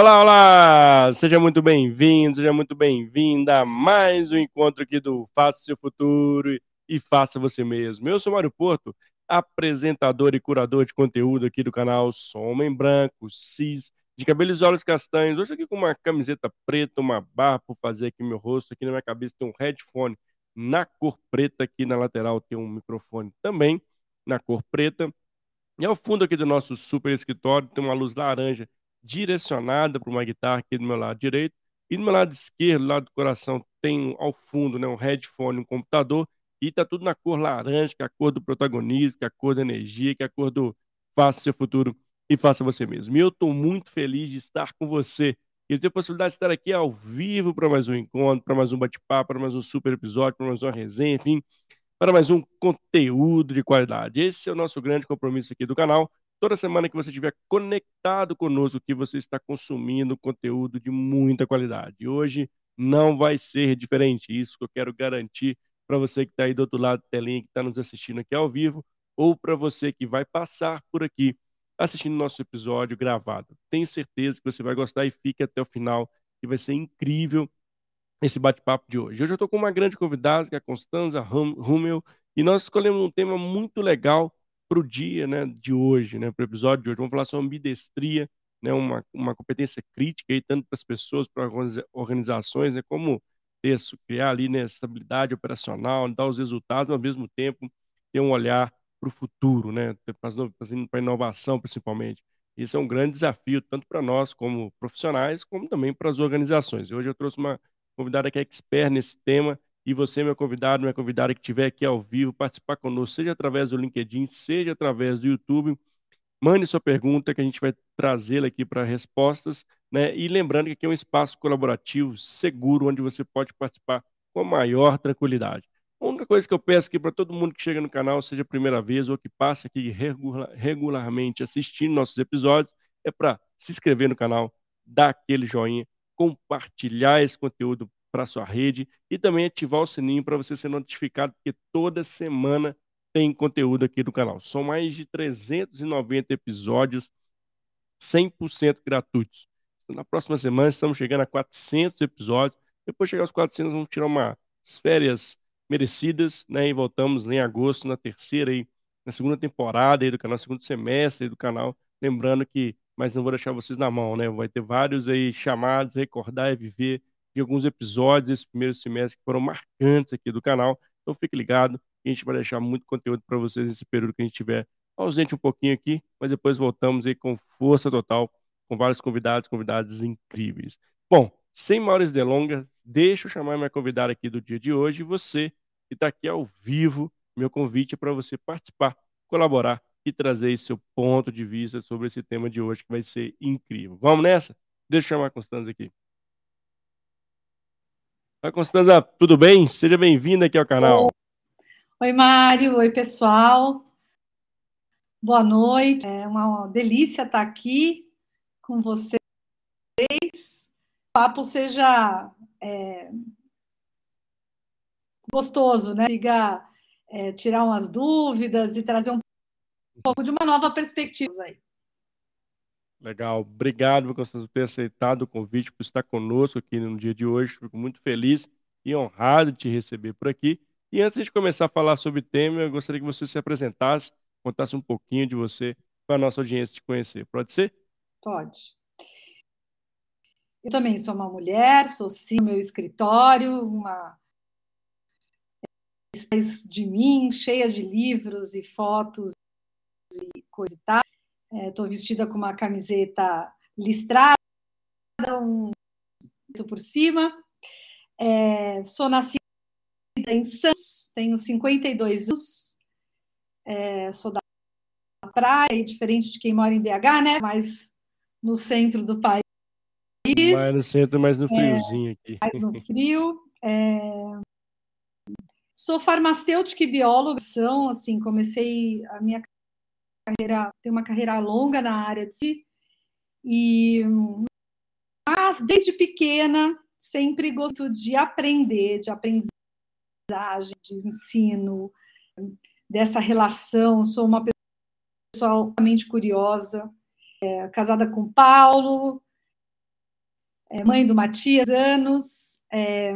Olá, olá! Seja muito bem-vindo, seja muito bem-vinda a mais um encontro aqui do Faça Seu Futuro e Faça Você Mesmo. Eu sou Mário Porto, apresentador e curador de conteúdo aqui do canal Sou Homem Branco, cis, de cabelos e olhos castanhos. Hoje aqui com uma camiseta preta, uma barra por fazer aqui meu rosto. Aqui na minha cabeça tem um headphone na cor preta, aqui na lateral tem um microfone também na cor preta. E ao fundo aqui do nosso super escritório tem uma luz laranja direcionada para uma guitarra aqui do meu lado direito. E do meu lado esquerdo, lado do coração, tem ao fundo né, um headphone, um computador. E está tudo na cor laranja, que é a cor do protagonismo, que é a cor da energia, que é a cor do faça seu futuro e faça você mesmo. E eu estou muito feliz de estar com você e ter a possibilidade de estar aqui ao vivo para mais um encontro, para mais um bate-papo, para mais um super episódio, para mais uma resenha, enfim, para mais um conteúdo de qualidade. Esse é o nosso grande compromisso aqui do canal toda semana que você estiver conectado conosco, que você está consumindo conteúdo de muita qualidade. Hoje não vai ser diferente. Isso que eu quero garantir para você que está aí do outro lado da telinha, que está nos assistindo aqui ao vivo, ou para você que vai passar por aqui assistindo nosso episódio gravado. Tenho certeza que você vai gostar e fique até o final, que vai ser incrível esse bate-papo de hoje. Hoje eu estou com uma grande convidada, que é a Constanza Rummel, e nós escolhemos um tema muito legal para o dia né, de hoje, né, para o episódio de hoje. Vamos falar sobre ambidestria, né, uma, uma competência crítica, aí, tanto para as pessoas, para organizações, né, como isso, criar ali né, estabilidade operacional, dar os resultados, mas ao mesmo tempo ter um olhar para o futuro, né, para a inovação principalmente. Isso é um grande desafio, tanto para nós como profissionais, como também para as organizações. Hoje eu trouxe uma convidada que é expert nesse tema, e você, meu convidado, minha convidada que estiver aqui ao vivo, participar conosco, seja através do LinkedIn, seja através do YouTube. Mande sua pergunta que a gente vai trazê-la aqui para respostas. Né? E lembrando que aqui é um espaço colaborativo, seguro, onde você pode participar com a maior tranquilidade. A única coisa que eu peço aqui para todo mundo que chega no canal, seja a primeira vez ou que passa aqui regular, regularmente assistindo nossos episódios, é para se inscrever no canal, dar aquele joinha, compartilhar esse conteúdo para sua rede e também ativar o sininho para você ser notificado, porque toda semana tem conteúdo aqui do canal. São mais de 390 episódios 100% gratuitos. Na próxima semana estamos chegando a 400 episódios. Depois de chegar aos 400, vamos tirar umas férias merecidas, né? E voltamos em agosto, na terceira aí, na segunda temporada aí do canal, segundo semestre do canal. Lembrando que, mas não vou deixar vocês na mão, né? Vai ter vários aí chamados, recordar e viver de alguns episódios desse primeiro semestre que foram marcantes aqui do canal. Então fique ligado, a gente vai deixar muito conteúdo para vocês nesse período que a gente estiver ausente um pouquinho aqui, mas depois voltamos aí com força total, com vários convidados, convidadas incríveis. Bom, sem maiores delongas, deixa eu chamar minha convidada aqui do dia de hoje, você que está aqui ao vivo, meu convite é para você participar, colaborar e trazer seu ponto de vista sobre esse tema de hoje, que vai ser incrível. Vamos nessa? Deixa eu chamar a Constança aqui. Oi, Constanza, tudo bem? Seja bem-vinda aqui ao canal. Oi, Mário. Oi, pessoal. Boa noite. É uma delícia estar aqui com vocês. O papo seja é, gostoso, né? Siga é, tirar umas dúvidas e trazer um pouco de uma nova perspectiva aí. Legal. Obrigado, Constância, por ter aceitado o convite, por estar conosco aqui no dia de hoje. Fico muito feliz e honrado de te receber por aqui. E antes de começar a falar sobre o tema, eu gostaria que você se apresentasse, contasse um pouquinho de você para a nossa audiência te conhecer. Pode ser? Pode. Eu também sou uma mulher, sou sim meu escritório, uma de mim, cheia de livros e fotos e coisa e tal. Estou é, vestida com uma camiseta listrada, um por cima. É, sou nascida em Santos, tenho 52 anos. É, sou da praia, diferente de quem mora em BH, né? Mas no centro do país. Mais no centro, mais no é, friozinho aqui. Mais no frio. É... Sou farmacêutica e bióloga, assim, comecei a minha carreira, tenho uma carreira longa na área de e mas desde pequena sempre gosto de aprender, de aprendizagem, de ensino, dessa relação. Sou uma pessoa altamente curiosa, é, casada com Paulo, é, mãe do Matias, anos. É,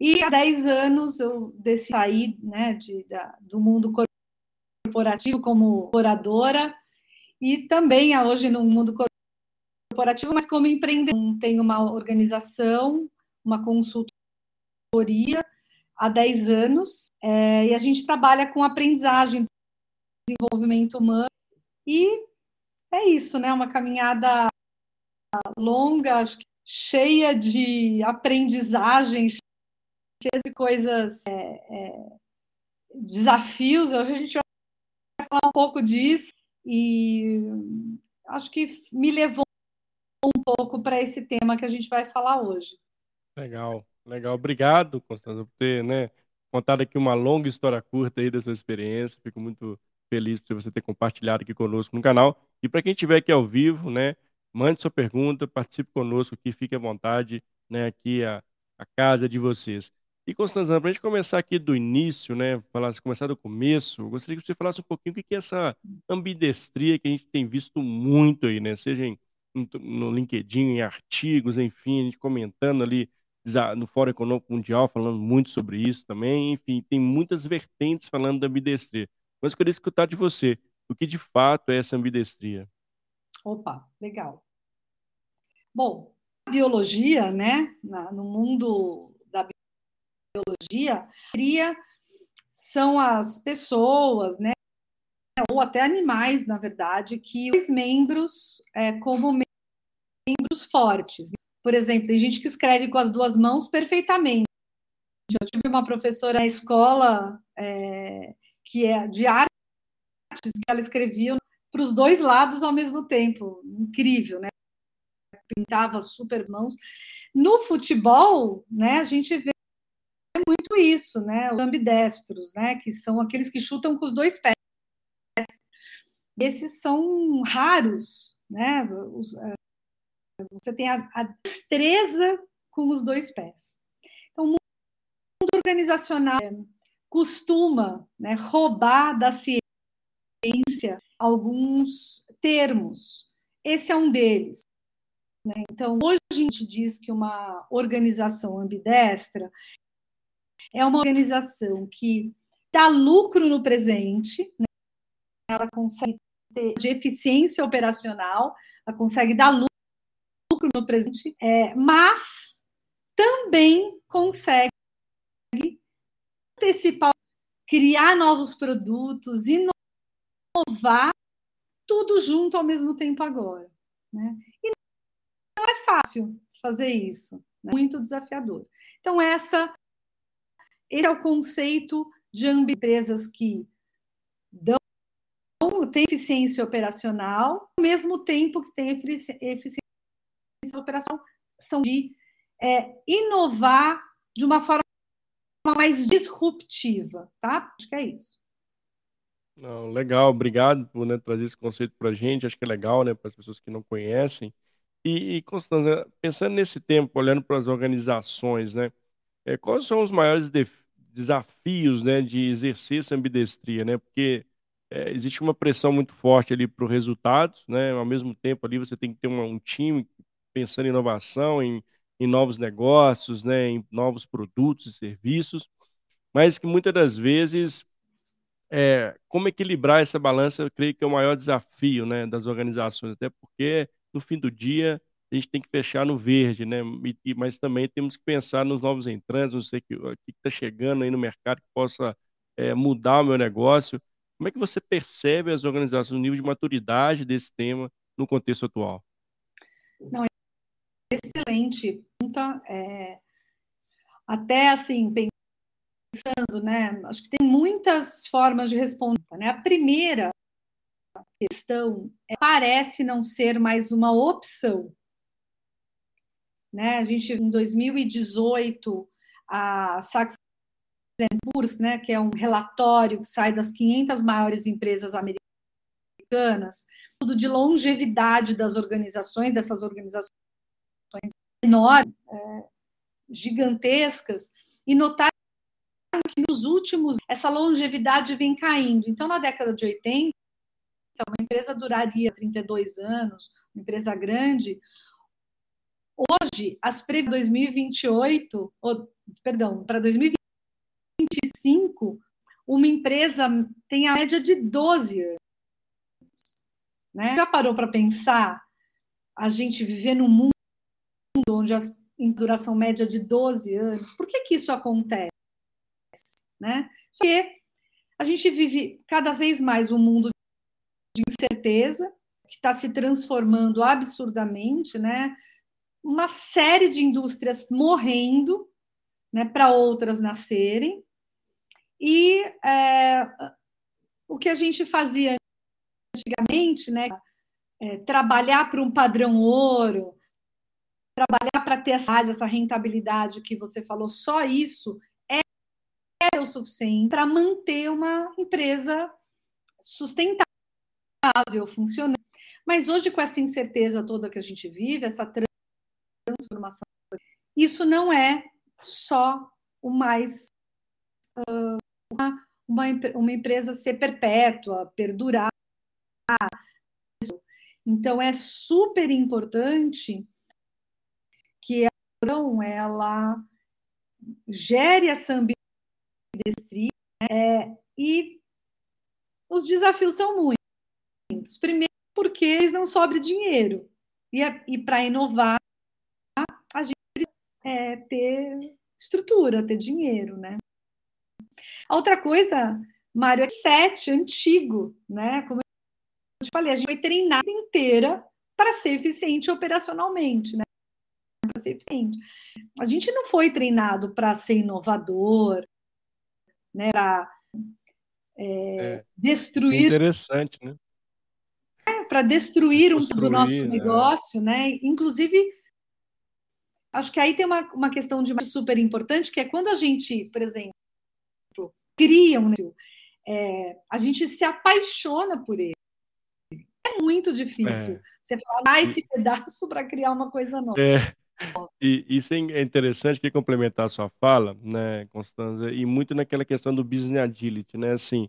e há 10 anos eu decidi sair né, de, da, do mundo corporativo como oradora e também hoje no mundo corporativo, mas como empreendedor. Tenho uma organização, uma consultoria há 10 anos é, e a gente trabalha com aprendizagem, desenvolvimento humano e é isso, né? Uma caminhada longa, cheia de aprendizagens, cheia de coisas, é, é, desafios. Hoje a gente falar um pouco disso e acho que me levou um pouco para esse tema que a gente vai falar hoje. Legal, legal. Obrigado, Constança, por ter né, contado aqui uma longa história curta aí da sua experiência. Fico muito feliz por você ter compartilhado aqui conosco no canal. E para quem estiver aqui ao vivo, né, mande sua pergunta, participe conosco aqui, fique à vontade, né, aqui a, a casa de vocês. E, Constanzana, para a gente começar aqui do início, né, falar, começar do começo, eu gostaria que você falasse um pouquinho o que é essa ambidestria que a gente tem visto muito aí, né, seja em, no LinkedIn, em artigos, enfim, a gente comentando ali no Fórum Econômico Mundial, falando muito sobre isso também, enfim, tem muitas vertentes falando da ambidestria. Mas eu queria escutar de você, o que de fato é essa ambidestria? Opa, legal. Bom, a biologia, né, no mundo biologia, são as pessoas, né, ou até animais, na verdade, que os membros é, como membros fortes. Por exemplo, tem gente que escreve com as duas mãos perfeitamente. Eu tive uma professora na escola é, que é de artes, que ela escrevia para os dois lados ao mesmo tempo. Incrível, né? Pintava super mãos. No futebol, né, a gente vê muito isso, né? Os ambidestros, né? Que são aqueles que chutam com os dois pés. Esses são raros, né? Os, uh, você tem a, a, destreza com os dois pés. Então, o mundo organizacional costuma né, roubar da ciência alguns termos. Esse é um deles. Né? Então, hoje a gente diz que uma organização ambidestra é uma organização que dá lucro no presente, né? ela consegue ter de eficiência operacional, ela consegue dar lucro no presente, é, mas também consegue antecipar, criar novos produtos, inovar, tudo junto ao mesmo tempo agora. Né? E não é fácil fazer isso, né? muito desafiador. Então, essa esse é o conceito de empresas que dão tem eficiência operacional, ao mesmo tempo que tem eficiência operacional, são de é, inovar de uma forma mais disruptiva, tá? Acho que é isso. Não, legal, obrigado por né, trazer esse conceito para a gente. Acho que é legal, né, para as pessoas que não conhecem. E, e pensando nesse tempo, olhando para as organizações, né, é, quais são os maiores desafios, né, de exercer essa ambidestria, né? Porque é, existe uma pressão muito forte ali para o resultado, né? Ao mesmo tempo ali você tem que ter uma, um time pensando em inovação, em, em novos negócios, né, em novos produtos e serviços, mas que muitas das vezes é, como equilibrar essa balança, eu creio que é o maior desafio, né, das organizações, até porque no fim do dia a gente tem que fechar no verde, né? E, mas também temos que pensar nos novos entrantes, não sei o que está chegando aí no mercado que possa é, mudar o meu negócio. Como é que você percebe as organizações, o nível de maturidade desse tema no contexto atual? Não, excelente pergunta. É, até assim, pensando, né? Acho que tem muitas formas de responder. Né? A primeira questão é, parece não ser mais uma opção. Né? A gente, em 2018, a Sachs Poor's, né, que é um relatório que sai das 500 maiores empresas americanas, tudo de longevidade das organizações, dessas organizações enormes, é, gigantescas, e notar que nos últimos essa longevidade vem caindo. Então, na década de 80, uma empresa duraria 32 anos, uma empresa grande, hoje, as previsões 2028, ou, perdão, para 2025, uma empresa tem a média de 12 anos. Né? Já parou para pensar a gente viver num mundo onde a duração média de 12 anos? Por que, que isso acontece? Né? Porque a gente vive cada vez mais um mundo de incerteza, que está se transformando absurdamente, né? Uma série de indústrias morrendo, né, para outras nascerem. E é, o que a gente fazia antigamente, né, é, trabalhar para um padrão ouro, trabalhar para ter essa, essa rentabilidade que você falou, só isso é, o suficiente para manter uma empresa sustentável, funcionando. Mas hoje, com essa incerteza toda que a gente vive, essa transformação, isso não é só o mais uh, uma, uma, uma empresa ser perpétua, perdurar. Então, é super importante que a ação ela gere essa ambidestria é, e os desafios são muitos. Primeiro, porque eles não sobram dinheiro. E, e para inovar, é, ter estrutura, ter dinheiro, né? A outra coisa, Mário, é sete, antigo, né? Como eu te falei, a gente foi treinada inteira para ser eficiente operacionalmente, né? Para ser eficiente. A gente não foi treinado para ser inovador, né? Para é, é, destruir. É interessante, né? É, para destruir um do nosso né? negócio, né? Inclusive, acho que aí tem uma, uma questão de super importante, que é quando a gente, por exemplo, cria um negócio, é, a gente se apaixona por ele. É muito difícil é. você falar esse pedaço para criar uma coisa nova. É. E isso é interessante que complementar a sua fala, né, Constanza, e muito naquela questão do business agility, né, assim,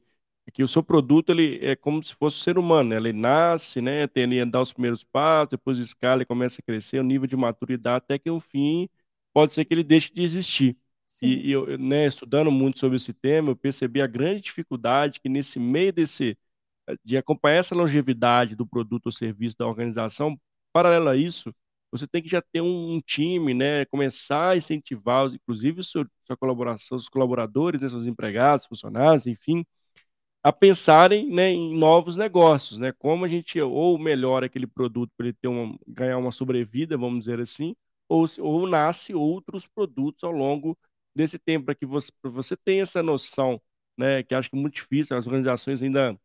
que o seu produto ele é como se fosse um ser humano, né? ele nasce, né, tem ali dar os primeiros passos, depois escala e começa a crescer, o nível de maturidade até que no fim pode ser que ele deixe de existir. E, e eu, né, estudando muito sobre esse tema, eu percebi a grande dificuldade que nesse meio desse de acompanhar essa longevidade do produto ou serviço da organização, paralelo a isso, você tem que já ter um, um time, né, começar a incentivar, inclusive seu, sua colaboração, os colaboradores, né, seus empregados, funcionários, enfim, a pensarem, né, em novos negócios, né, como a gente ou melhora aquele produto para ele ter uma, ganhar uma sobrevida, vamos dizer assim, ou, ou nasce outros produtos ao longo desse tempo, para que você, você tenha essa noção, né, que acho que é muito difícil, as organizações ainda,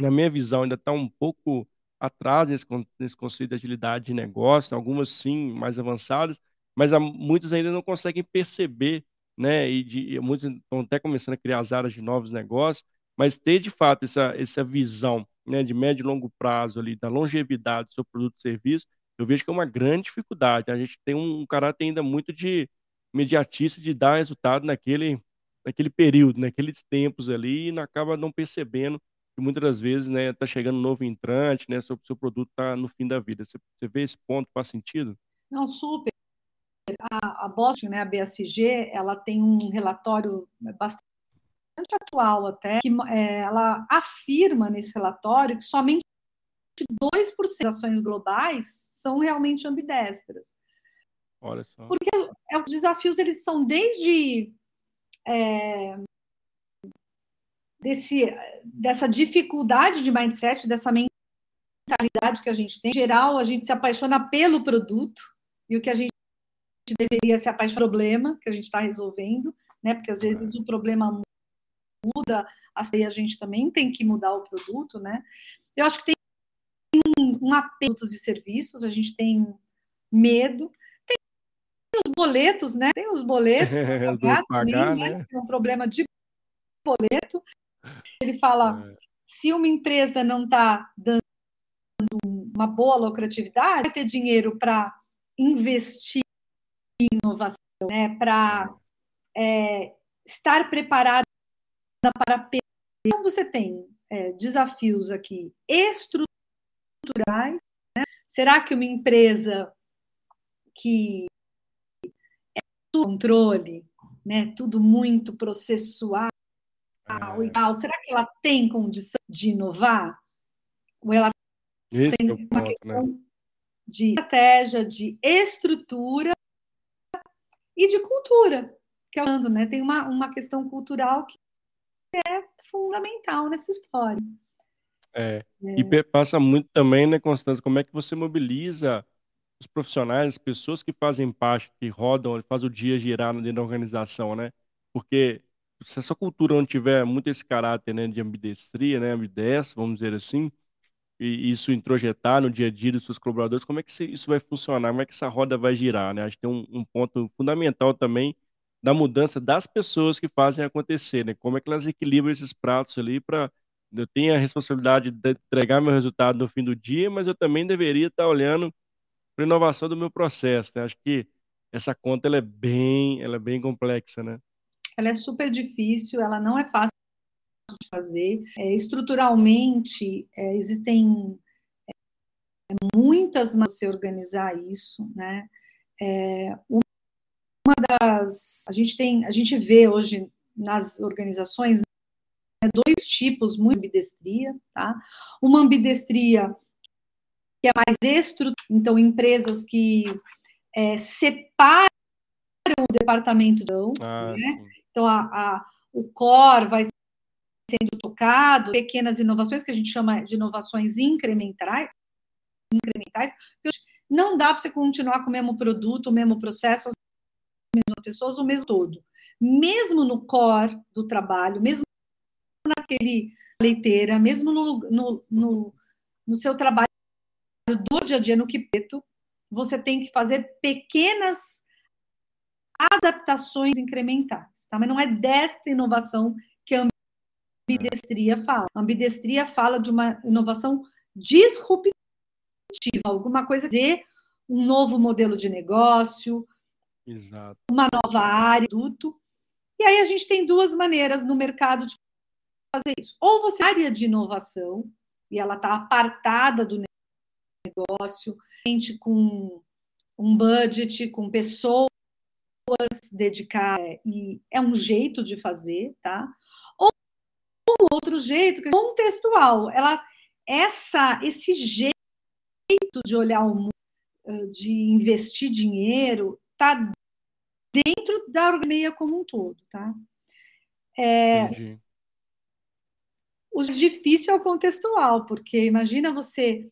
na minha visão, ainda estão tá um pouco atrás nesse, nesse conceito de agilidade de negócio, algumas sim, mais avançadas, mas há, muitas ainda não conseguem perceber, né, e, de, e muitos estão até começando a criar as áreas de novos negócios, mas ter de fato essa, essa visão né, de médio e longo prazo ali, da longevidade do seu produto e serviço, eu vejo que é uma grande dificuldade. A gente tem um caráter ainda muito de imediatista de dar resultado naquele, naquele período, naqueles tempos ali, e acaba não percebendo que muitas das vezes né, tá chegando um novo entrante, né, seu, seu produto está no fim da vida. Você, você vê esse ponto, faz sentido? Não, super. A, a Boston, né, a BSG, ela tem um relatório bastante atual até, que é, ela afirma nesse relatório que somente 2% das ações globais são realmente ambidestras. Olha só. Porque é, os desafios eles são desde é, desse, dessa dificuldade de mindset, dessa mentalidade que a gente tem. Em geral, a gente se apaixona pelo produto e o que a gente deveria se apaixonar pelo problema que a gente está resolvendo, né? Porque às vezes o problema muda, aí a gente também tem que mudar o produto, né? Eu acho que tem um, um apelo de serviços, a gente tem medo, os boletos, né? Tem os boletos pagar, pagar também, né? né? Tem um problema de boleto. Ele fala: é. se uma empresa não está dando uma boa lucratividade, vai ter dinheiro para investir em inovação, né? Para é, estar preparada para perder. Então, você tem é, desafios aqui estruturais. Né? Será que uma empresa que é controle, né? Tudo muito processual é. e tal. Será que ela tem condição de inovar? Ou ela Esse tem é uma ponto, né? questão né? de estratégia, de estrutura e de cultura, que é né? Tem uma, uma questão cultural que é fundamental nessa história. É. é. E passa muito também, né, Constância, como é que você mobiliza os profissionais, as pessoas que fazem parte, que rodam, fazem o dia girar dentro da organização, né? Porque se essa cultura não tiver muito esse caráter, né, de ambidestria, né, ambidestro, vamos dizer assim, e isso introjetar no dia a dia dos seus colaboradores, como é que isso vai funcionar? Como é que essa roda vai girar, né? Acho que tem um, um ponto fundamental também da mudança das pessoas que fazem acontecer, né? Como é que elas equilibram esses pratos ali para eu tenho a responsabilidade de entregar meu resultado no fim do dia, mas eu também deveria estar olhando para inovação do meu processo. Né? Acho que essa conta ela é bem, ela é bem complexa, né? Ela é super difícil, ela não é fácil de fazer. É, estruturalmente é, existem é, muitas maneiras de se organizar isso, né? É, das a gente tem a gente vê hoje nas organizações né, dois tipos muito ambidestria, tá? Uma ambidestria que é mais estrutural, então empresas que é, separam o departamento, ah, né? então a, a, o core vai sendo tocado, pequenas inovações que a gente chama de inovações incrementais, incrementais. Não dá para você continuar com o mesmo produto, o mesmo processo, mesmas pessoas, o mesmo todo. Mesmo no core do trabalho, mesmo naquele leiteira, mesmo no, no, no, no seu trabalho do dia a dia no Quipeto, você tem que fazer pequenas adaptações incrementais, tá? Mas não é desta inovação que a ambidestria fala. A ambidestria fala de uma inovação disruptiva, alguma coisa de um novo modelo de negócio, Exato. uma nova área, produto. E aí a gente tem duas maneiras no mercado de fazer isso. Ou você área de inovação e ela está apartada do negócio, com um budget, com pessoas dedicadas e é um jeito de fazer, tá? Ou um outro jeito que é contextual. Ela essa esse jeito de olhar o mundo, de investir dinheiro, tá dentro da organização como um todo, tá? É, Entendi. O difícil é o contextual, porque imagina você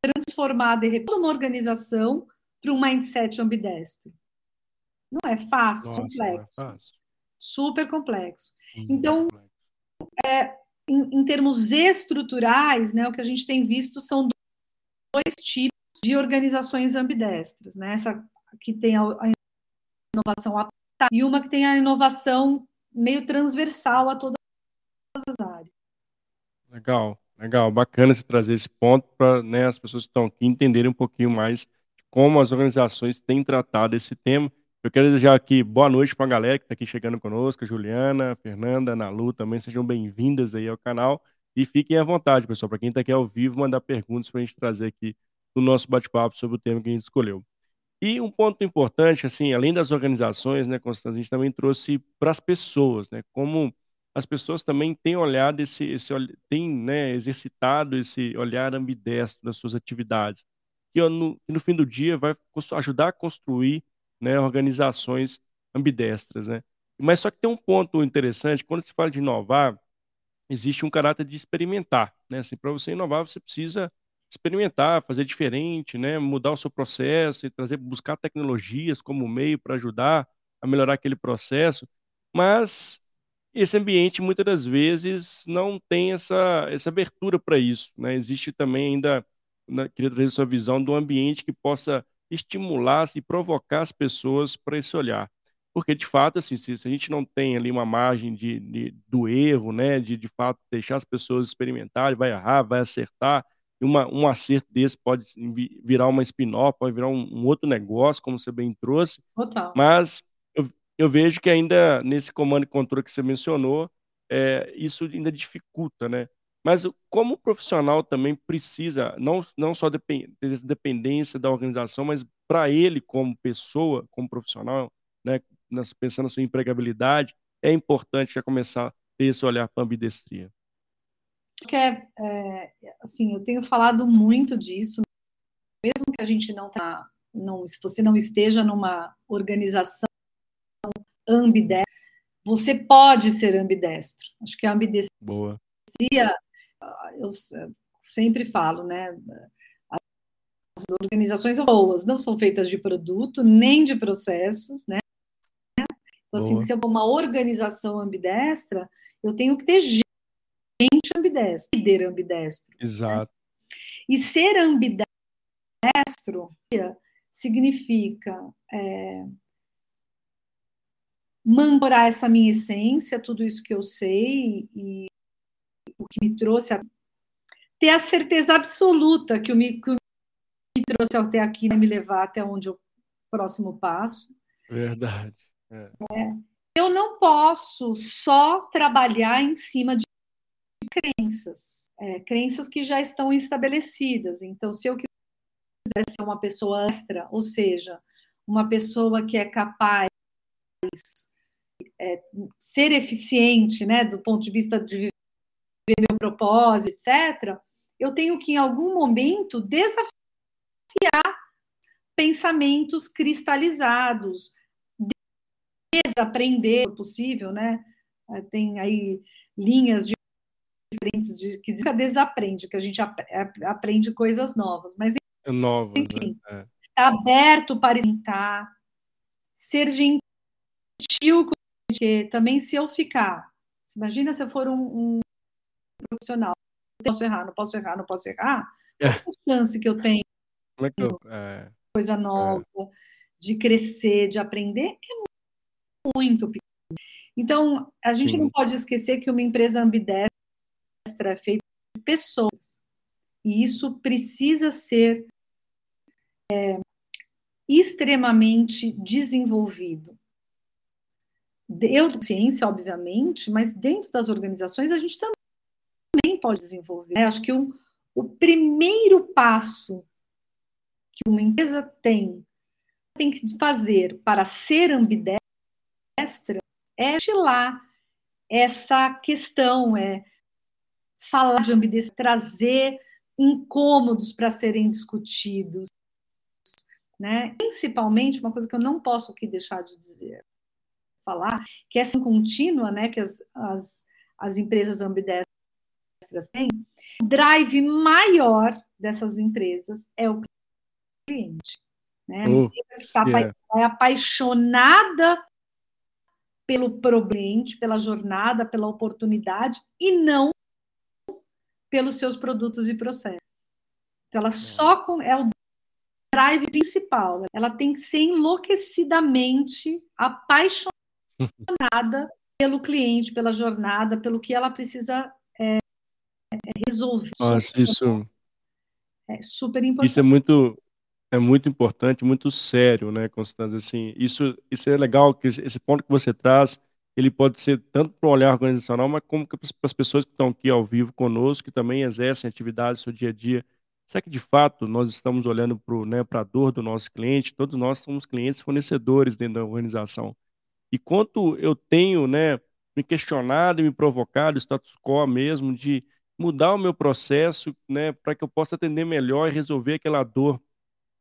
transformar de repente uma organização para um mindset ambidestro. Não é fácil, Nossa, complexo. É fácil. Super complexo. Hum, então, é, em, em, termos estruturais, né, o que a gente tem visto são dois tipos de organizações ambidestras. Né? Essa que tem a, a inovação e uma que tem a inovação meio transversal a todas as áreas. Legal, legal, bacana você trazer esse ponto para né, as pessoas que estão aqui entenderem um pouquinho mais como as organizações têm tratado esse tema. Eu quero desejar aqui boa noite para a galera que está aqui chegando conosco, Juliana, Fernanda, Nalu também, sejam bem-vindas aí ao canal e fiquem à vontade, pessoal, para quem está aqui ao vivo, mandar perguntas para a gente trazer aqui no nosso bate-papo sobre o tema que a gente escolheu. E um ponto importante, assim, além das organizações, né, Constância, a gente também trouxe para as pessoas, né, como as pessoas também têm olhado esse, esse têm né, exercitado esse olhar ambidestro das suas atividades, que no, no fim do dia vai ajudar a construir né, organizações ambidestras. Né? Mas só que tem um ponto interessante, quando se fala de inovar, existe um caráter de experimentar. Né? Assim, Para você inovar, você precisa experimentar, fazer diferente, né? mudar o seu processo e trazer, buscar tecnologias como meio para ajudar a melhorar aquele processo. Mas esse ambiente muitas das vezes não tem essa, essa abertura para isso. Né? Existe também ainda, né, queria trazer sua visão do ambiente que possa estimular e provocar as pessoas para esse olhar. Porque, de fato, assim, se, a gente não tem ali uma margem de, de, do erro, né, de, de fato deixar as pessoas experimentarem, vai errar, vai acertar, uma, um acerto desse pode virar uma spin-off, pode virar um, um, outro negócio, como você bem trouxe. Total. Mas eu vejo que ainda nesse comando e controle que você mencionou, é, isso ainda dificulta, né? Mas como profissional também precisa, não, não só depend, dependência da organização, mas para ele como pessoa, como profissional, né, pensando na sua empregabilidade, é importante já começar a ter esse olhar para a ambidestria. Que é, é, assim, eu tenho falado muito disso, mesmo que a gente não tá, não, se você não esteja numa organização ambidestra, você pode ser ambidestro. Acho que a ambidestria, Boa. eu sempre falo, né? As organizações boas não são feitas de produto nem de processos, né? Então, assim, se eu for uma organização ambidestra, eu tenho que ter gente ambidestra, líder ambidestro. Exato. Né? E ser ambidestro significa é, mancorar essa minha essência, tudo isso que eu sei e o que me trouxe a ter a certeza absoluta que o me, que o me trouxe até aqui vai me levar até onde o próximo passo. Verdade. É. É. Eu não posso só trabalhar em cima de crenças, é, crenças que já estão estabelecidas. Então, se eu quiser ser uma pessoa extra, ou seja, uma pessoa que é capaz é, ser eficiente, né, do ponto de vista de viver meu propósito, etc., eu tenho que, em algum momento, desafiar pensamentos cristalizados, desaprender, possível, né? Tem aí linhas diferentes de que desaprende, que a gente aprende coisas novas, mas novas, né? enfim, né? é. está aberto para experimentar, ser gentil com porque também se eu ficar, imagina se eu for um, um profissional, não posso errar, não posso errar, não posso errar, é. qual a chance que eu tenho é que eu, é, coisa nova, é. de crescer, de aprender, é muito pequeno. Então, a gente Sim. não pode esquecer que uma empresa ambidestra é feita de pessoas. E isso precisa ser é, extremamente desenvolvido eu ciência, obviamente, mas dentro das organizações a gente também pode desenvolver. Né? Acho que o, o primeiro passo que uma empresa tem tem que fazer para ser ambidestra é estilar essa questão, é falar de ambidestria, trazer incômodos para serem discutidos, né? Principalmente uma coisa que eu não posso aqui deixar de dizer falar, que essa contínua, né, que as, as, as empresas ambidestras têm, o drive maior dessas empresas é o cliente. Né? Uh, está yeah. é apaixonada pelo problema, pela jornada, pela oportunidade e não pelos seus produtos e processos. Então, ela só com, é o drive principal. Ela tem que ser enlouquecidamente apaixonada apaixonada pelo cliente, pela jornada, pelo que ela precisa é, é resolver. Nossa, isso é super importante. Isso é muito é muito importante, muito sério, né, Constância? Assim, isso isso é legal que esse ponto que você traz, ele pode ser tanto para o olhar organizacional, mas como para as pessoas que estão aqui ao vivo conosco, que também exercem atividades no seu dia a dia. Será que de fato nós estamos olhando para né, a dor do nosso cliente? Todos nós somos clientes fornecedores dentro da organização. E quanto eu tenho, né, me questionado e me provocado, status quo mesmo, de mudar o meu processo, né, para que eu possa atender melhor e resolver aquela dor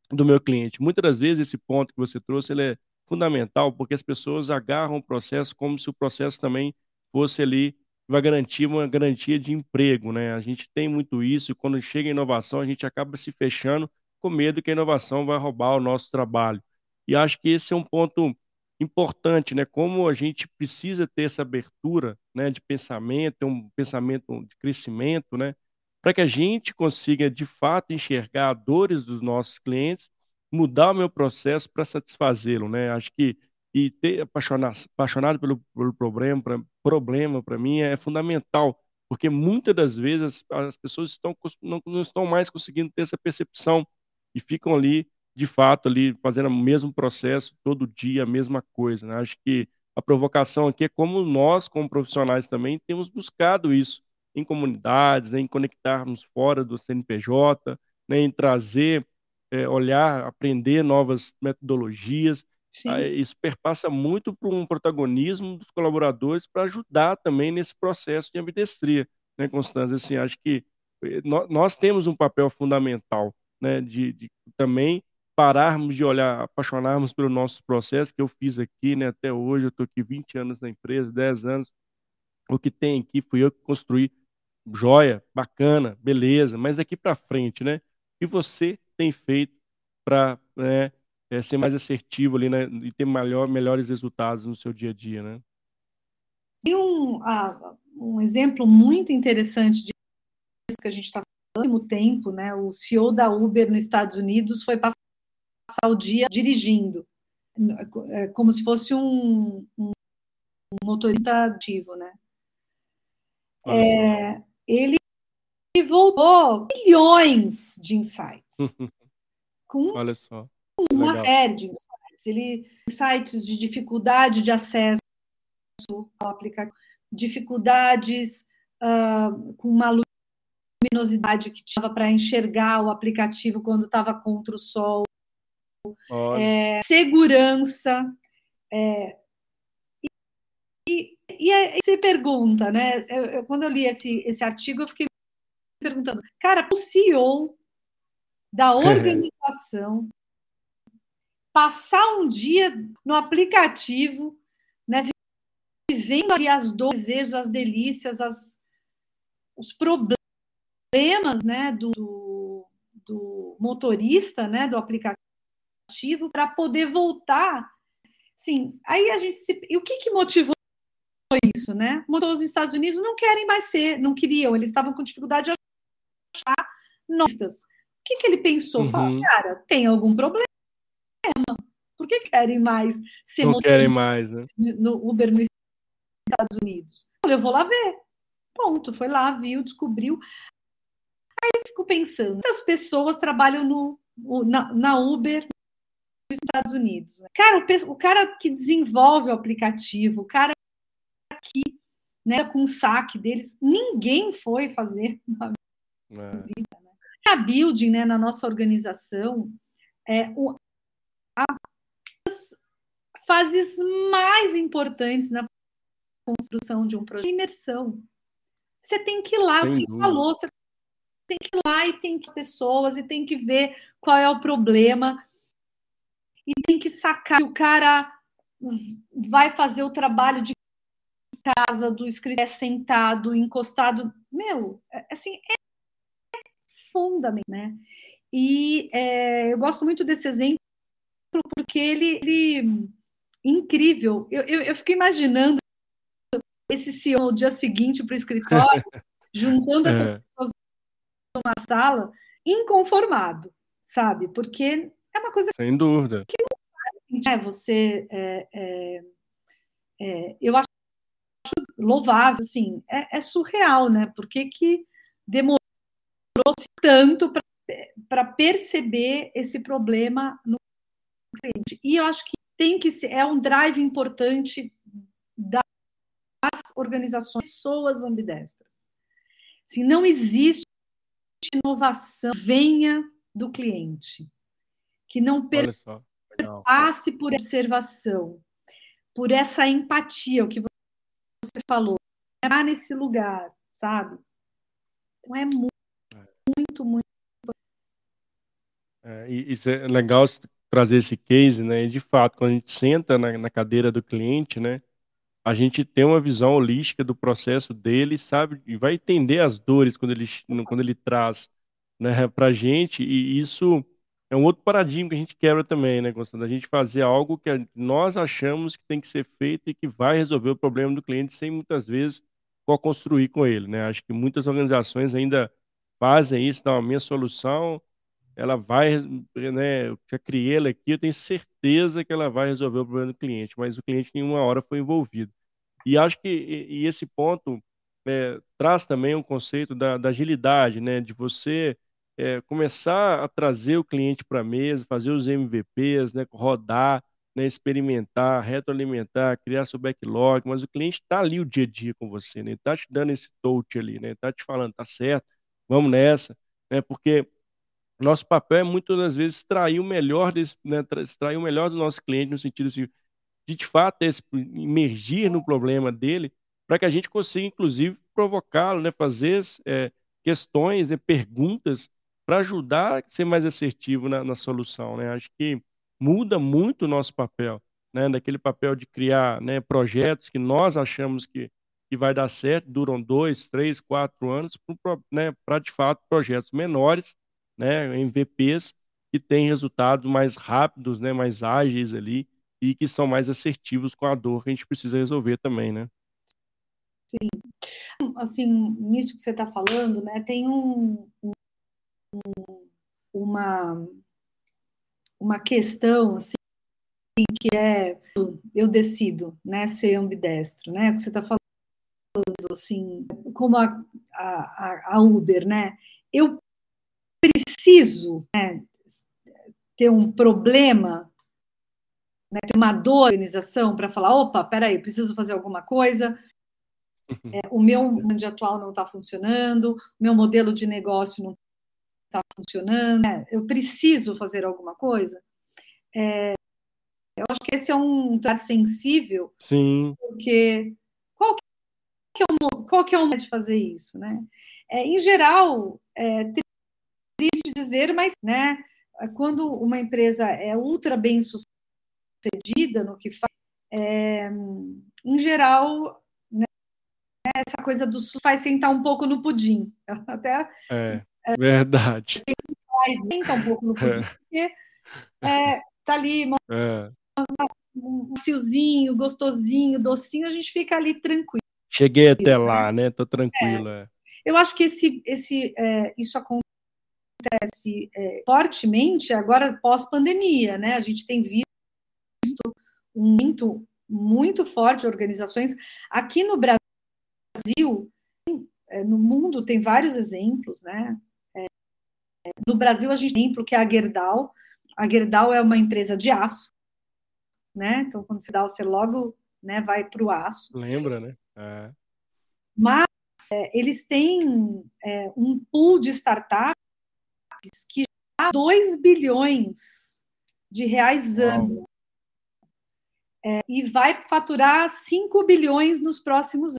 do meu cliente. Muitas das vezes esse ponto que você trouxe, ele é fundamental, porque as pessoas agarram o processo como se o processo também fosse ali vai garantir uma garantia de emprego, né? A gente tem muito isso e quando chega a inovação, a gente acaba se fechando com medo que a inovação vai roubar o nosso trabalho. E acho que esse é um ponto importante, né? Como a gente precisa ter essa abertura, né, de pensamento, um pensamento de crescimento, né, para que a gente consiga de fato enxergar dores dos nossos clientes, mudar o meu processo para satisfazê-lo, né? Acho que e ter apaixonado, apaixonado pelo, pelo problema, pra, problema para mim é fundamental, porque muitas das vezes as, as pessoas estão não, não estão mais conseguindo ter essa percepção e ficam ali de fato ali fazendo o mesmo processo todo dia, a mesma coisa. Né? Acho que a provocação aqui é como nós, como profissionais também, temos buscado isso, em comunidades, né, em conectarmos fora do CNPJ, né, em trazer, é, olhar, aprender novas metodologias. Ah, isso perpassa muito por um protagonismo dos colaboradores para ajudar também nesse processo de ambidestria, né, Constância? Assim, acho que eh, nós temos um papel fundamental, né, de, de também pararmos de olhar, apaixonarmos pelo nosso processo que eu fiz aqui, né, até hoje, eu estou aqui 20 anos na empresa, 10 anos, o que tem aqui fui eu que construí, joia, bacana, beleza, mas daqui para frente, né, que você tem feito para né, é, ser mais assertivo ali, né, e ter melhor, melhores resultados no seu dia a dia, né? Tem um, ah, um exemplo muito interessante disso que a gente está falando, no tempo, né? O CEO da Uber nos Estados Unidos foi passar o dia dirigindo, é, como se fosse um, um motorista ativo, né? É, ele voltou milhões de insights. com Olha só uma Legal. série de insights. Ele insights de dificuldade de acesso ao aplicativo, dificuldades uh, com uma luminosidade que tinha para enxergar o aplicativo quando estava contra o sol, é, segurança. É, e, e, aí você pergunta, né? Eu, eu, quando eu li esse, esse artigo, eu fiquei perguntando, cara, o CEO da organização passar um dia no aplicativo, né, vivendo ali as dores, desejos, as delícias, as, os problemas, né, do, do motorista, né, do aplicativo, para poder voltar. Sim, aí a gente se. E o que, que motivou isso, né? Motores nos Estados Unidos não querem mais ser, não queriam, eles estavam com dificuldade de notas. O que, que ele pensou? Uhum. Fala, cara, tem algum problema? Por que querem mais ser Não querem mais, né? no Uber nos Estados Unidos? Eu vou lá ver. Ponto. Foi lá, viu, descobriu. Aí eu fico pensando, quantas pessoas trabalham no, na, na Uber nos Estados Unidos? Né? Cara, o, o, cara que desenvolve o aplicativo, o cara que né, com o saque deles, ninguém foi fazer uma é. visita. A building, né, na nossa organização, é, o, as fases mais importantes na construção de um projeto é imersão. Você tem que ir lá, você falou, você tem que ir lá e tem que pessoas e tem que ver qual é o problema. E tem que sacar se o cara vai fazer o trabalho de casa do escritório é sentado, encostado, meu, é, assim, é fundamental, né? E é, eu gosto muito desse exemplo porque ele, ele incrível. Eu, eu, eu fico imaginando esse CEO no dia seguinte para o escritório, juntando essas é. pessoas numa sala, inconformado, sabe? Porque é uma coisa sem dúvida que não faz, né? Você, é, é, é, eu acho louvável, assim, é, é surreal, né? Por que, que demorou-se tanto para perceber esse problema no cliente. E eu acho que tem que ser, é um drive importante das organizações, pessoas ambidestras. Se não existe inovação, venha do cliente, que não passe por observação, por essa empatia, o que você falou, é nesse lugar, sabe? Então é muito, muito, muito. É, isso é legal trazer esse case, né? E de fato, quando a gente senta na, na cadeira do cliente, né? A gente tem uma visão holística do processo dele, sabe? E vai entender as dores quando ele, quando ele traz né, para a gente. E isso é um outro paradigma que a gente quebra também, né, Constantino? A gente fazer algo que nós achamos que tem que ser feito e que vai resolver o problema do cliente sem muitas vezes co-construir com ele, né? Acho que muitas organizações ainda fazem isso, dão a minha solução, ela vai, né, eu já criei ela aqui, eu tenho certeza que ela vai resolver o problema do cliente, mas o cliente nenhuma hora foi envolvido. E acho que e, esse ponto é, traz também um conceito da, da, agilidade, né, de você é, começar a trazer o cliente para a mesa, fazer os MVPs, né, rodar, né, experimentar, retroalimentar, criar seu backlog, mas o cliente está ali o dia a dia com você, né? Está te dando esse touch ali, né? Está te falando, tá certo, vamos nessa, né? Porque nosso papel é muitas das vezes extrair o melhor desse, né? extrair o melhor do nosso cliente no sentido assim, de de fato esse, imergir no problema dele, para que a gente consiga inclusive provocá-lo, né? Fazer é, questões, né? perguntas para ajudar a ser mais assertivo na, na solução, né? Acho que muda muito o nosso papel, né? Daquele papel de criar né, projetos que nós achamos que, que vai dar certo, duram dois, três, quatro anos, para né, de fato projetos menores, né, MVPs, que têm resultados mais rápidos, né, mais ágeis ali e que são mais assertivos com a dor que a gente precisa resolver também, né? Sim. Assim, nisso que você está falando, né, tem um, um, uma uma questão assim, que é eu decido, né, ser ambidestro, né? Que você está falando assim, como a, a, a Uber, né? Eu preciso né, ter um problema, né, ter uma dor organização para falar, opa, peraí, preciso fazer alguma coisa. É, o meu mundo atual não está funcionando, o meu modelo de negócio não está funcionando, né? eu preciso fazer alguma coisa. É, eu acho que esse é um lugar sensível, Sim. porque que é o, qual que é o modo de fazer isso, né? É, em geral, é triste dizer, mas, né, quando uma empresa é ultra bem sucedida no que faz, é, em geral, né, essa coisa do faz sentar um pouco no pudim. Até é. Verdade. Tenta um pouco no é. porque é, tá ali é. um maciozinho, gostosinho, docinho, a gente fica ali tranquilo. Cheguei até lá, né? Tô tranquila. É. Eu acho que esse, esse, é, isso acontece é, fortemente agora pós-pandemia, né? A gente tem visto um muito, muito forte de organizações. Aqui no Brasil, é, no mundo tem vários exemplos, né? No Brasil, a gente tem exemplo que é a Gerdau. A Gerdau é uma empresa de aço, né? Então, quando você dá, você logo né, vai para o aço. Lembra, né? É. Mas é, eles têm é, um pool de startups que já 2 bilhões de reais ano. É, e vai faturar 5 bilhões nos próximos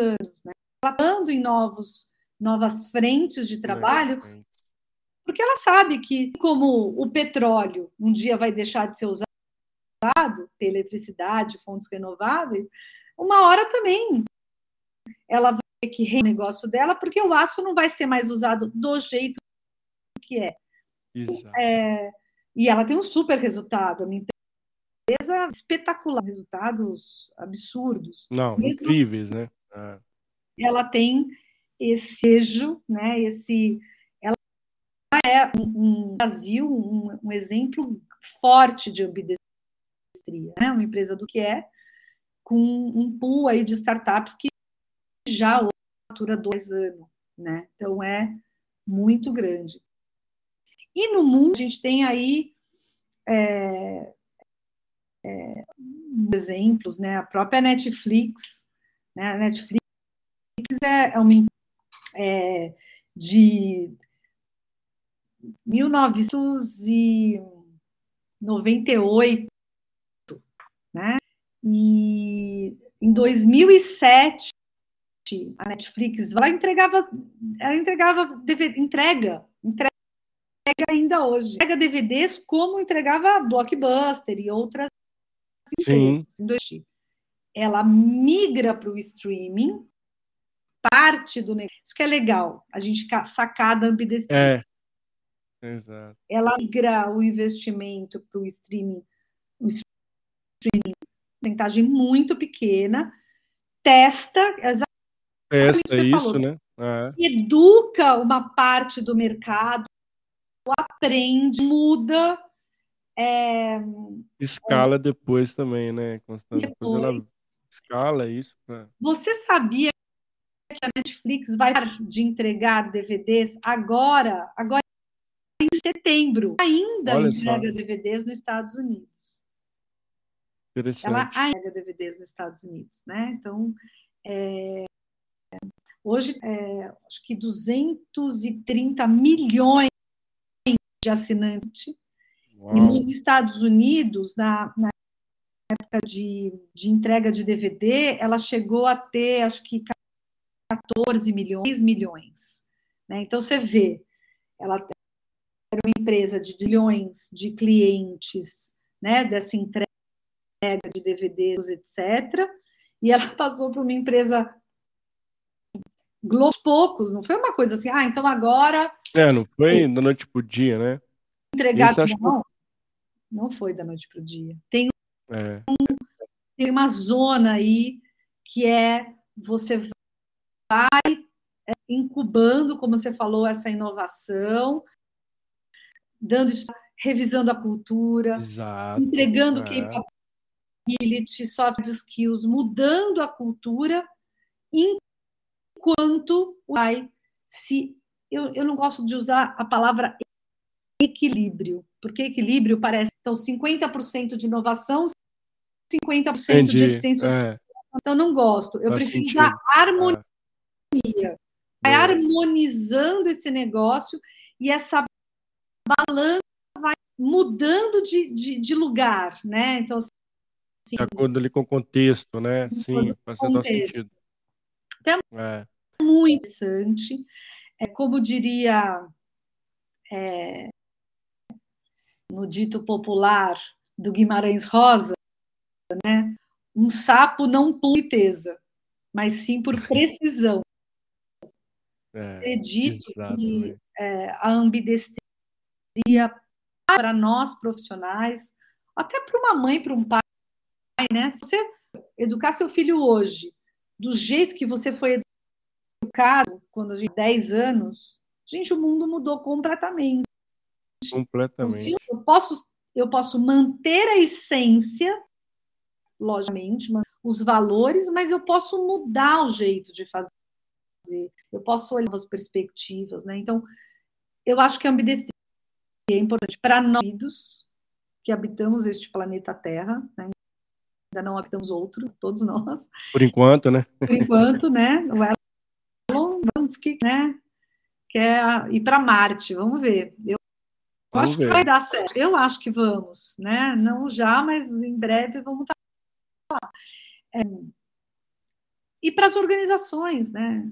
anos. Né? Falando em novos, novas frentes de trabalho, porque ela sabe que, como o petróleo um dia vai deixar de ser usado, ter eletricidade, fontes renováveis, uma hora também ela vai ter que o negócio dela, porque o aço não vai ser mais usado do jeito que é. é e ela tem um super resultado. A minha empresa espetacular, resultados absurdos. Não, Mesmo incríveis, né? É. Ela tem esse sejo, né? Esse é um, um Brasil um, um, exemplo forte de ambidestria, né? uma empresa do que é, com um pool aí de startups que já fatura dois anos, né? Então é muito grande. E no mundo a gente tem aí é, é, exemplos, né? A própria Netflix, né? A Netflix é, é uma é, de 1998, né? E em 2007 a Netflix ela entregava, ela entregava DVD, entrega, entrega ainda hoje, entrega DVDs como entregava Blockbuster e outras empresas. Ela migra para o streaming, parte do negócio. Isso que é legal, a gente sacar da ambidestria. É. Exato. Ela migra o investimento para o streaming, um streaming, porcentagem muito pequena, testa, testa isso, falou, né? É. Educa uma parte do mercado, aprende, muda. É, escala é, depois também, né, Constância? Depois, depois ela escala isso. Pra... Você sabia que a Netflix vai de entregar DVDs agora, agora em setembro. Ainda Olha entrega só. DVDs nos Estados Unidos. Ela ainda DVDs nos Estados Unidos, né? Então, é, hoje, é, acho que 230 milhões de assinantes. Uau. E nos Estados Unidos, na, na época de, de, entrega de DVD, ela chegou a ter, acho que 14 milhões, milhões. Né? Então, você vê, ela era uma empresa de milhões de clientes, né, dessa entrega de DVDs, etc. E ela passou para uma empresa aos poucos, não foi uma coisa assim, ah, então agora. É, não foi da noite para o dia, né? Entregar. Não, que... não foi da noite para o dia. Tem, é. um, tem uma zona aí que é você vai é, incubando, como você falou, essa inovação, dando revisando a cultura, Exato, entregando é. Capability, soft skills, mudando a cultura, enquanto vai se eu, eu não gosto de usar a palavra equilíbrio, porque equilíbrio parece então 50% de inovação, 50% Entendi. de eficiência. É. Então não gosto. Eu Faz prefiro sentido. harmonia. É. Vai harmonizando esse negócio e essa balança vai mudando de, de, de lugar, né? Então, assim, de acordo ali com o contexto, né? Sim, faz todo sentido. Então, é. muito interessante. É, como diria é, no dito popular do Guimarães Rosa, né? Um sapo não por liteza, mas sim por precisão. É, Acredito que é, a ambidestria para nós profissionais, até para uma mãe, para um pai, né? Se você educar seu filho hoje do jeito que você foi educado quando a gente 10 anos, gente, o mundo mudou completamente. Completamente. Então, eu posso eu posso manter a essência, logicamente, os valores, mas eu posso mudar o jeito de fazer. Eu posso olhar as perspectivas, né? Então, eu acho que a ambidestria é importante para nós que habitamos este planeta Terra, né? Ainda não habitamos outro, todos nós. Por enquanto, né? Por enquanto, né? O Elon Musk, né? Quer ir para Marte, vamos ver. Eu vamos acho ver. que vai dar certo. Eu acho que vamos, né? Não já, mas em breve vamos estar lá. É, e para as organizações, né?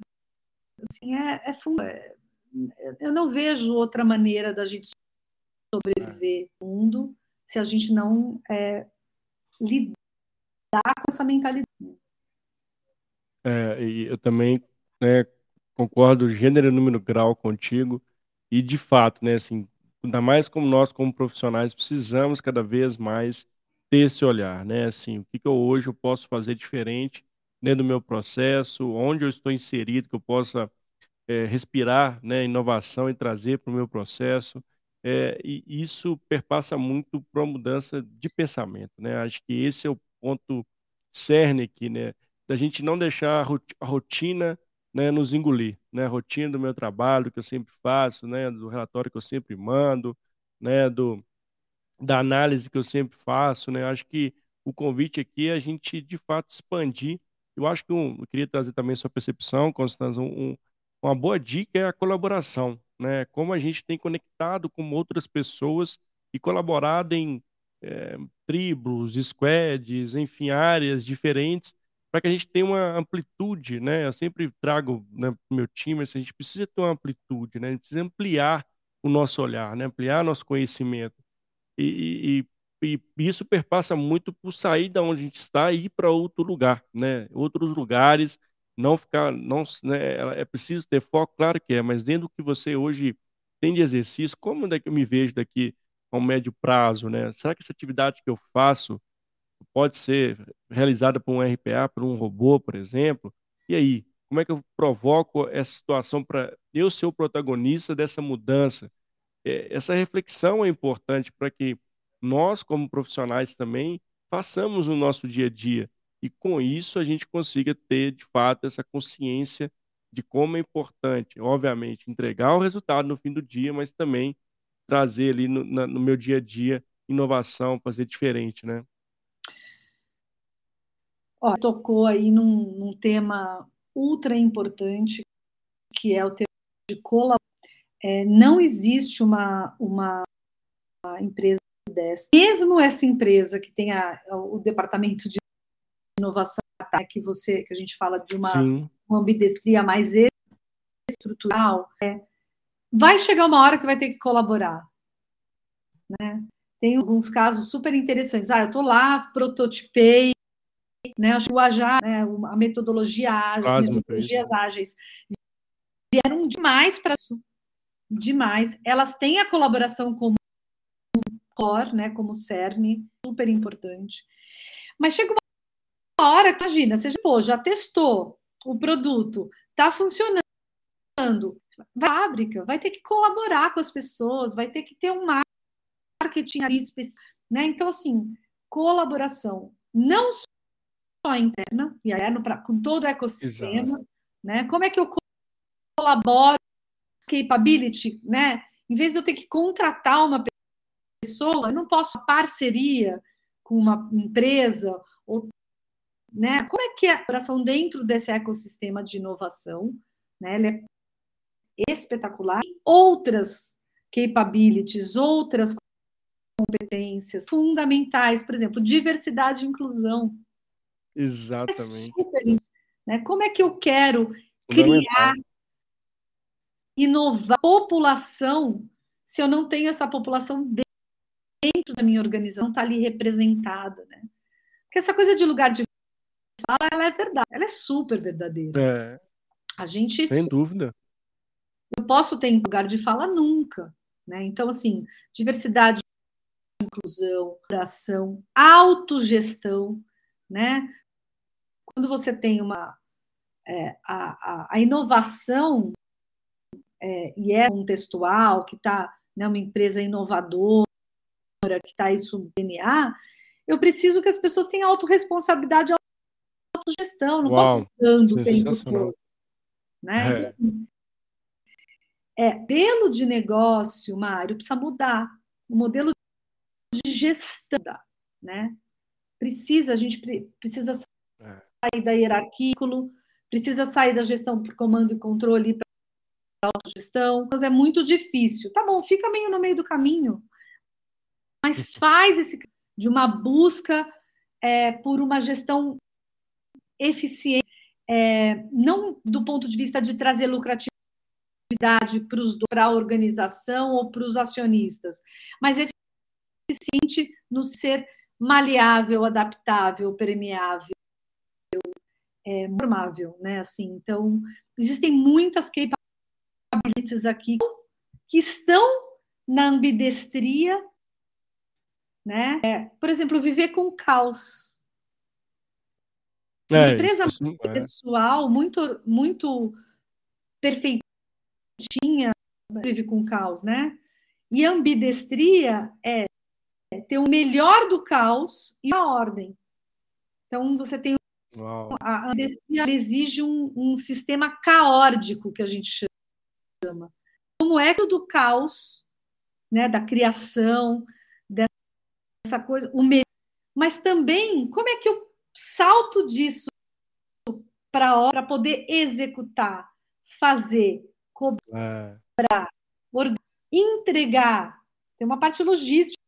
Assim, é, é, é, eu não vejo outra maneira da gente sobreviver no mundo se a gente não é, lidar com essa mentalidade. É, e eu também né, concordo gênero, número, grau contigo. E de fato, né, assim, ainda mais como nós, como profissionais, precisamos cada vez mais ter esse olhar, né? Assim, o que, que eu hoje eu posso fazer diferente dentro do meu processo, onde eu estou inserido, que eu possa é, respirar né, inovação e trazer para o meu processo. É, e isso perpassa muito para uma mudança de pensamento, né? Acho que esse é o ponto cerne aqui, né? Da gente não deixar a rotina né, nos engolir, né? A rotina do meu trabalho que eu sempre faço, né? Do relatório que eu sempre mando, né? Do, da análise que eu sempre faço, né? Acho que o convite aqui é a gente, de fato, expandir. Eu acho que um, eu queria trazer também sua percepção, Constância, um, um, uma boa dica é a colaboração, né? Como a gente tem conectado com outras pessoas e colaborado em é, tribos, squads, enfim, áreas diferentes, para que a gente tenha uma amplitude, né? Eu sempre trago né, para o meu time, assim, a gente precisa ter uma amplitude, né? A gente precisa ampliar o nosso olhar, né? Ampliar nosso conhecimento. E, e, e isso perpassa muito por sair da onde a gente está e ir para outro lugar, né? Outros lugares, não ficar, não, né, é preciso ter foco, claro que é, mas dentro do que você hoje tem de exercício, como é que eu me vejo daqui a um médio prazo, né? Será que essa atividade que eu faço pode ser realizada por um RPA, por um robô, por exemplo? E aí, como é que eu provoco essa situação para eu ser o protagonista dessa mudança? É, essa reflexão é importante para que nós, como profissionais também, façamos o nosso dia a dia e com isso a gente consiga ter de fato essa consciência de como é importante, obviamente, entregar o resultado no fim do dia, mas também trazer ali no, na, no meu dia a dia inovação, fazer diferente, né? Ó, tocou aí num, num, tema ultra importante, que é o tema de colaboração. É, não existe uma, uma, uma empresa dessa. Mesmo essa empresa que tem a, o departamento de inovação, tá, que você que a gente fala de uma, uma ambidestria mais estrutural, é, vai chegar uma hora que vai ter que colaborar. Né? Tem alguns casos super interessantes. Ah, eu estou lá, prototipei, né? Acho que o Agile, né? a metodologia ágil, as metodologias ágeis vieram demais para isso, demais. Elas têm a colaboração como core, né? Como cerne, super importante. Mas chega uma hora, imagina, você pô, já testou o produto, está funcionando, fábrica, vai ter que colaborar com as pessoas, vai ter que ter um marketing ali específico, né? Então, assim, colaboração, não só interna, e externo, pra, com todo o ecossistema, Exato. né? Como é que eu colaboro capability, né? Em vez de eu ter que contratar uma pessoa, eu não posso parceria com uma empresa ou né? Como é que é a operação dentro desse ecossistema de inovação, né? Ele é espetacular. Outras capabilities, outras competências fundamentais, por exemplo, diversidade e inclusão. Exatamente. É super, né? Como é que eu quero criar, inovar população se eu não tenho essa população dentro da minha organização, está ali representada, né? Porque essa coisa de lugar de fala, ela é verdade, ela é super verdadeira. É. A gente sem dúvida eu posso ter lugar de fala nunca. Né? Então, assim, diversidade, inclusão, oração, autogestão, né? Quando você tem uma é, a, a, inovação é, e é contextual, que está né, uma empresa inovadora, que está isso no DNA, eu preciso que as pessoas tenham autorresponsabilidade e autogestão, não Uau, posso dando o tempo todo. Né? É. Então, assim, é, modelo de negócio, Mário, precisa mudar. O modelo de gestão, né? Precisa, a gente precisa sair da hierarquia, precisa sair da gestão por comando e controle para autogestão. Mas é muito difícil. Tá bom, fica meio no meio do caminho, mas faz esse de uma busca é, por uma gestão eficiente, é, não do ponto de vista de trazer lucratividade para a organização ou para os acionistas, mas é eficiente no ser maleável, adaptável, permeável, é, formável, né? Assim, então existem muitas capabilities aqui que estão na ambidestria, né? É, por exemplo, viver com caos. É, empresa é. pessoal muito muito perfeita vive com caos, né? E ambidestria é ter o melhor do caos e a ordem. Então você tem Uau. a ambidestria exige um, um, sistema caórdico que a gente chama. Como é que do caos, né, da criação, dessa coisa, o melhor, mas também como é que eu salto disso para poder executar, fazer cobrar, é. Entregar. Tem uma parte logística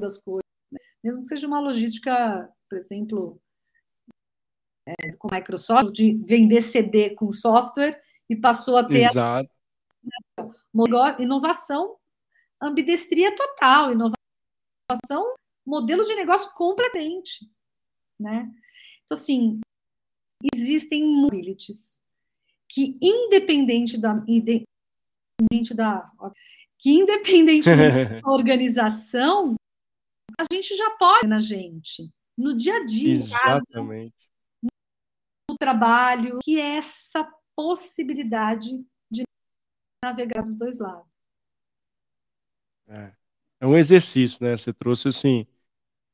das coisas, né? mesmo que seja uma logística, por exemplo, é, com a Microsoft, de vender CD com software e passou a ter Exato. A, inovação, ambidestria total, inovação, modelo de negócio completamente, né? Então, assim, existem mobilities que independente da, da que independente da organização, a gente já pode na gente, no dia a dia, Exatamente. Casa, no trabalho, que é essa possibilidade de navegar dos dois lados. É, é um exercício, né? Você trouxe assim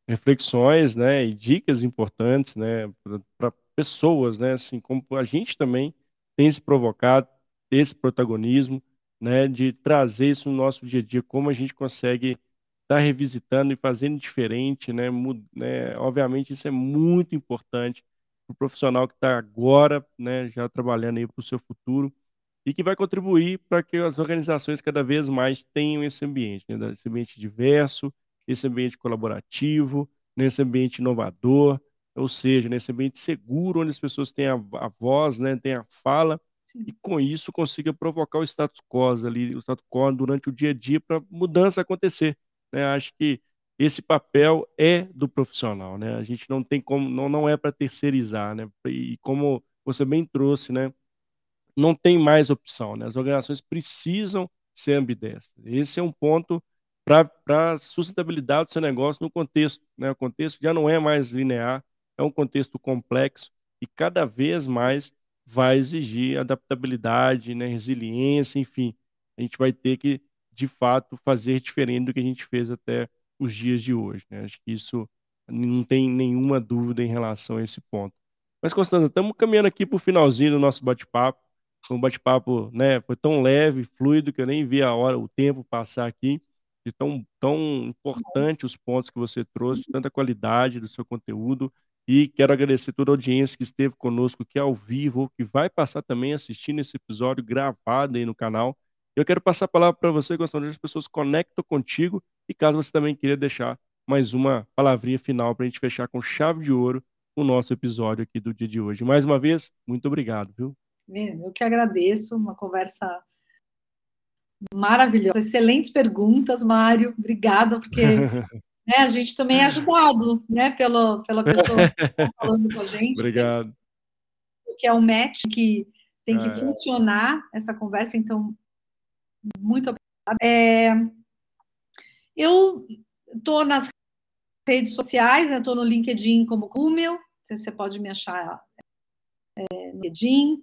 reflexões, né, e dicas importantes, né, para pessoas, né, assim como a gente também tem se provocado esse protagonismo, né, de trazer isso no nosso dia a dia, como a gente consegue estar tá revisitando e fazendo diferente, né, né, obviamente isso é muito importante para o profissional que está agora, né, já trabalhando aí para o seu futuro e que vai contribuir para que as organizações cada vez mais tenham esse ambiente, né, esse ambiente diverso, esse ambiente colaborativo, nesse ambiente inovador, ou seja, nesse ambiente seguro, onde as pessoas têm a, a voz, né, têm a fala, Sim. e com isso consiga provocar o status quo ali, o status quo durante o dia a dia para mudança acontecer. Né? Acho que esse papel é do profissional, né? A gente não tem como, não, não é para terceirizar, né? E como você bem trouxe, né? Não tem mais opção, né? As organizações precisam ser ambidestras. Esse é um ponto para a sustentabilidade do seu negócio no contexto, né? O contexto já não é mais linear, é um contexto complexo e cada vez mais vai exigir adaptabilidade, né? Resiliência, enfim. A gente vai ter que, de fato, fazer diferente do que a gente fez até os dias de hoje. Né? Acho que isso não tem nenhuma dúvida em relação a esse ponto. Mas, Constança, estamos caminhando aqui para o finalzinho do nosso bate-papo. Foi um bate-papo, né? Foi tão leve, fluido, que eu nem vi a hora, o tempo passar aqui. De tão, tão importante os pontos que você trouxe, tanta qualidade do seu conteúdo. E quero agradecer toda a audiência que esteve conosco aqui ao vivo, que vai passar também assistindo esse episódio gravado aí no canal. Eu quero passar a palavra para você, Gostando de as pessoas conectam contigo e caso você também queira deixar mais uma palavrinha final para a gente fechar com chave de ouro o nosso episódio aqui do dia de hoje. Mais uma vez, muito obrigado, viu? Eu que agradeço, uma conversa maravilhosa. Excelentes perguntas, Mário. Obrigada, porque né, a gente também é ajudado né, pela, pela pessoa que está falando com a gente. Obrigado. Que é um match que tem que é. funcionar essa conversa, então muito obrigada. É, eu estou nas redes sociais, estou no LinkedIn como Cumel, você pode me achar é, no LinkedIn.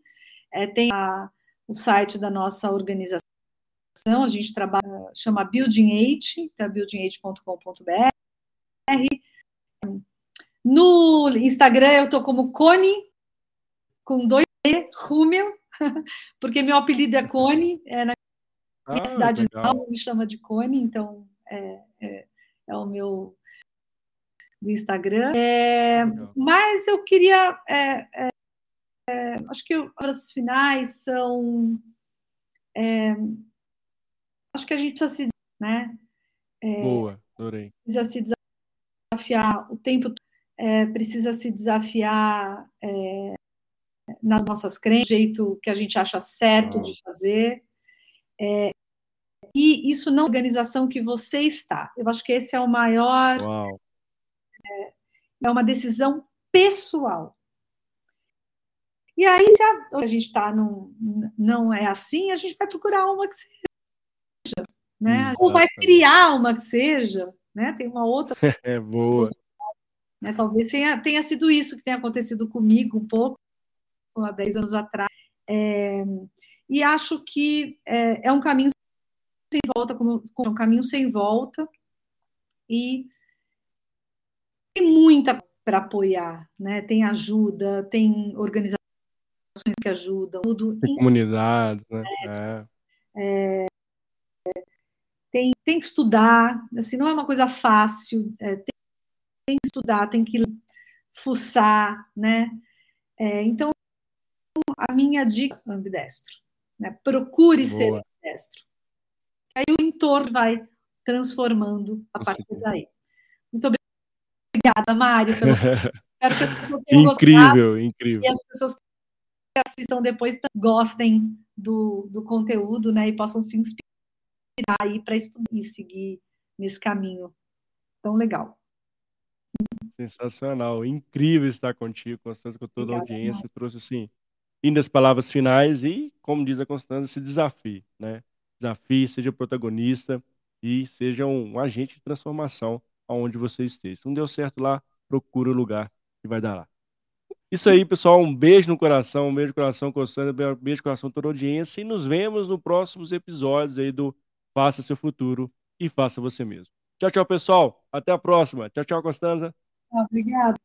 É, tem a, o site da nossa organização, a gente trabalha, chama Building 8, tá? building8.com.br. No Instagram eu estou como Cone, com dois E, Rumel, porque meu apelido é Cone, é na minha ah, cidade não me chama de Cone, então é, é, é o meu do Instagram. É, mas eu queria. É, é, é acho que as finais são. É, acho que a gente precisa se. Né, Boa, adorei. Precisa se desafiar o tempo precisa se desafiar nas nossas crenças, do jeito que a gente acha certo de fazer. É, e isso não é organização que você está. Eu acho que esse é o maior. É, é, uma decisão pessoal. E aí, se a, a gente está não, não é assim, a gente vai procurar uma que seja. Né? Ou vai criar uma que seja. Né? Tem uma outra. É boa. Né? Talvez tenha, tenha sido isso que tenha acontecido comigo um pouco, há 10 anos atrás. É, e acho que é, é um caminho sem volta, como, como um caminho sem volta, e tem muita para apoiar, né? Tem ajuda, tem organizações que ajudam, tudo. Tem comunidades, né? É. Tem, tem que estudar, assim, não é uma coisa fácil, é, tem, tem, que estudar, tem que fuçar, né? É, então, a minha dica, ambidestro, né? Procure Boa. ser ambidestro aí o entorno vai transformando a partir daí. Muito obrigada, Mário. Pelo... Espero que incrível, gostado, incrível. E as pessoas que assistam depois gostem do, do conteúdo, né? E possam se inspirar aí para estudar e seguir nesse caminho tão legal. Sensacional, incrível estar contigo, Constância, com toda Obrigada, a audiência. Trouxe assim, lindas palavras finais e, como diz a Constância, esse desafio, né? desafie, seja protagonista e seja um, um agente de transformação aonde você esteja. Se não deu certo lá, procure o lugar que vai dar lá. Isso aí, pessoal. Um beijo no coração, um beijo no coração, Constância, um beijo no coração toda a audiência. E nos vemos nos próximos episódios aí do Faça Seu Futuro e Faça Você Mesmo. Tchau, tchau, pessoal. Até a próxima. Tchau, tchau, Constanza. Obrigada.